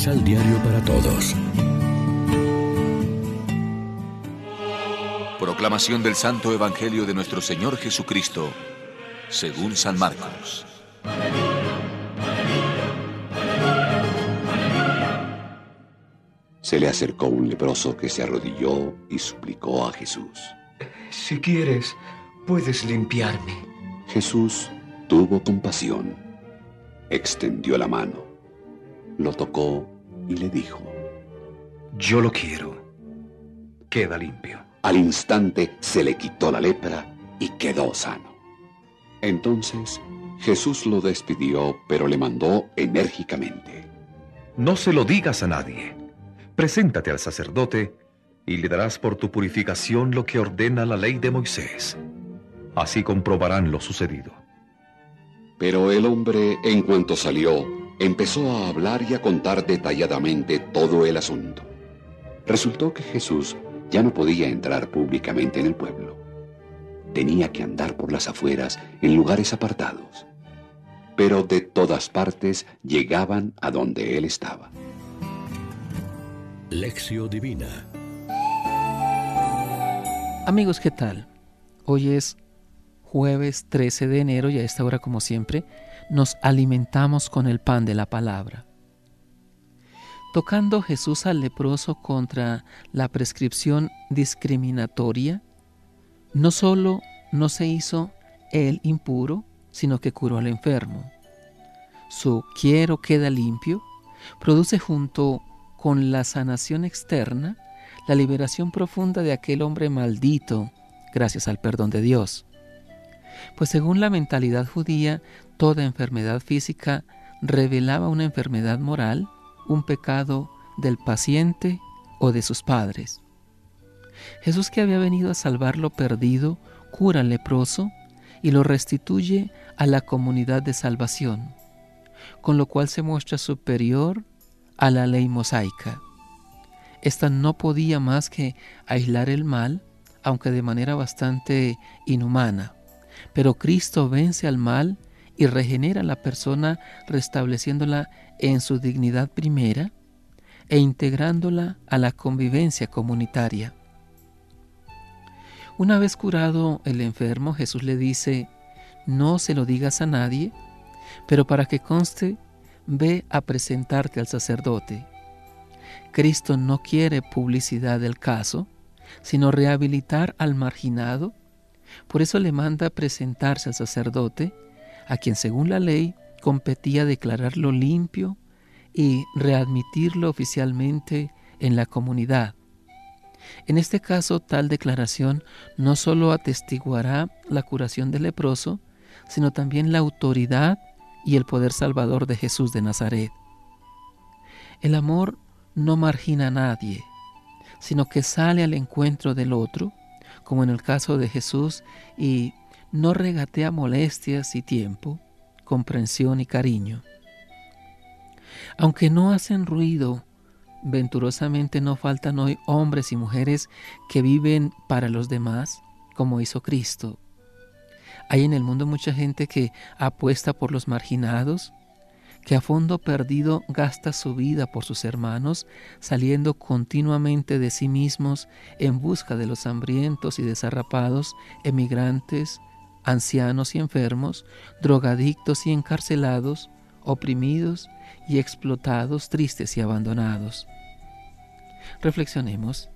Misal Diario para Todos. Proclamación del Santo Evangelio de nuestro Señor Jesucristo, según San Marcos. Se le acercó un leproso que se arrodilló y suplicó a Jesús. Si quieres, puedes limpiarme. Jesús tuvo compasión, extendió la mano, lo tocó y le dijo, Yo lo quiero. Queda limpio. Al instante se le quitó la lepra y quedó sano. Entonces Jesús lo despidió, pero le mandó enérgicamente. No se lo digas a nadie. Preséntate al sacerdote y le darás por tu purificación lo que ordena la ley de Moisés. Así comprobarán lo sucedido. Pero el hombre, en cuanto salió, empezó a hablar y a contar detalladamente todo el asunto. Resultó que Jesús ya no podía entrar públicamente en el pueblo. Tenía que andar por las afueras en lugares apartados. Pero de todas partes llegaban a donde él estaba. Lección Divina Amigos, ¿qué tal? Hoy es jueves 13 de enero y a esta hora, como siempre, nos alimentamos con el pan de la palabra. Tocando Jesús al leproso contra la prescripción discriminatoria, no solo no se hizo él impuro, sino que curó al enfermo. Su quiero queda limpio produce junto con la sanación externa la liberación profunda de aquel hombre maldito gracias al perdón de Dios. Pues según la mentalidad judía, toda enfermedad física revelaba una enfermedad moral, un pecado del paciente o de sus padres. Jesús que había venido a salvar lo perdido, cura al leproso y lo restituye a la comunidad de salvación, con lo cual se muestra superior a la ley mosaica. Esta no podía más que aislar el mal, aunque de manera bastante inhumana. Pero Cristo vence al mal y regenera a la persona restableciéndola en su dignidad primera e integrándola a la convivencia comunitaria. Una vez curado el enfermo, Jesús le dice, no se lo digas a nadie, pero para que conste, ve a presentarte al sacerdote. Cristo no quiere publicidad del caso, sino rehabilitar al marginado. Por eso le manda presentarse al sacerdote, a quien según la ley competía declararlo limpio y readmitirlo oficialmente en la comunidad. En este caso, tal declaración no sólo atestiguará la curación del leproso, sino también la autoridad y el poder salvador de Jesús de Nazaret. El amor no margina a nadie, sino que sale al encuentro del otro, como en el caso de Jesús, y no regatea molestias y tiempo, comprensión y cariño. Aunque no hacen ruido, venturosamente no faltan hoy hombres y mujeres que viven para los demás, como hizo Cristo. Hay en el mundo mucha gente que apuesta por los marginados, que a fondo perdido gasta su vida por sus hermanos, saliendo continuamente de sí mismos en busca de los hambrientos y desarrapados, emigrantes, ancianos y enfermos, drogadictos y encarcelados, oprimidos y explotados, tristes y abandonados. Reflexionemos.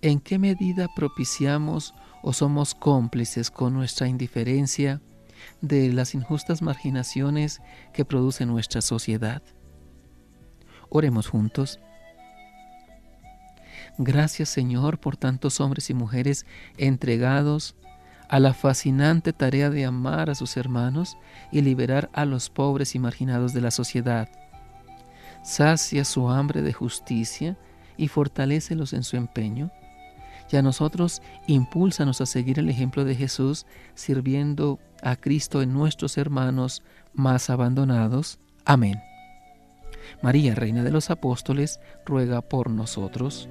¿En qué medida propiciamos o somos cómplices con nuestra indiferencia de las injustas marginaciones que produce nuestra sociedad? Oremos juntos. Gracias Señor por tantos hombres y mujeres entregados a la fascinante tarea de amar a sus hermanos y liberar a los pobres y marginados de la sociedad. Sacia su hambre de justicia y fortalécelos en su empeño. Y a nosotros impúlsanos a seguir el ejemplo de Jesús, sirviendo a Cristo en nuestros hermanos más abandonados. Amén. María, Reina de los Apóstoles, ruega por nosotros.